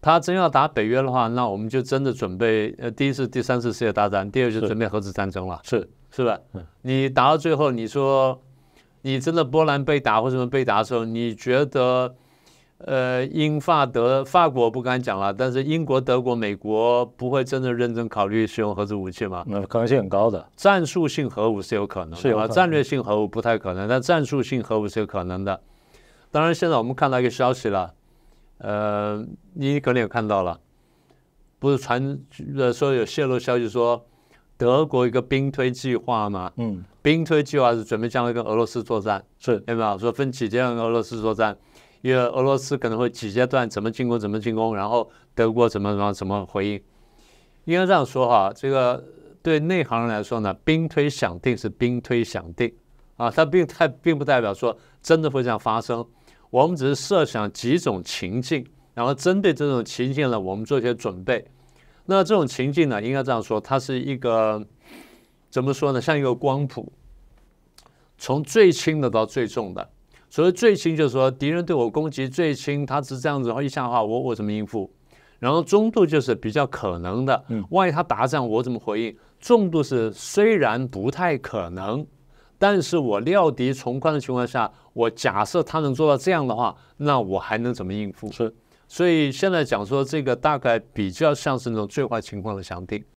他真要打北约的话，那我们就真的准备呃，第一次、第三次世界大战，第二就是准备核子战争了，是是吧？嗯你打到最后，你说你真的波兰被打或什么被打的时候，你觉得呃，英法德法国不敢讲了，但是英国、德国、美国不会真的认真考虑使用核子武器吗？那可能性很高的，战术性核武是有可能是吧战略性核武不太可能，但战术性核武是有可能的。当然，现在我们看到一个消息了，呃，你可能也看到了，不是传呃说有泄露消息说德国一个兵推计划嘛？嗯，兵推计划是准备将来跟俄罗斯作战，是有没有说分几阶段跟俄罗斯作战？因为俄罗斯可能会几阶段怎么进攻，怎么进攻，然后德国怎么怎么怎么回应。应该这样说哈，这个对内行人来说呢，兵推想定是兵推想定啊，它并太并不代表说真的会这样发生。我们只是设想几种情境，然后针对这种情境呢，我们做一些准备。那这种情境呢，应该这样说，它是一个怎么说呢？像一个光谱，从最轻的到最重的。所谓最轻，就是说敌人对我攻击最轻，他是这样子，然后一下的话，我我怎么应付？然后中度就是比较可能的，嗯万一他打仗，我怎么回应？重度是虽然不太可能，但是我料敌从宽的情况下，我假设他能做到这样的话，那我还能怎么应付？是，所以现在讲说这个大概比较像是那种最坏情况的想定。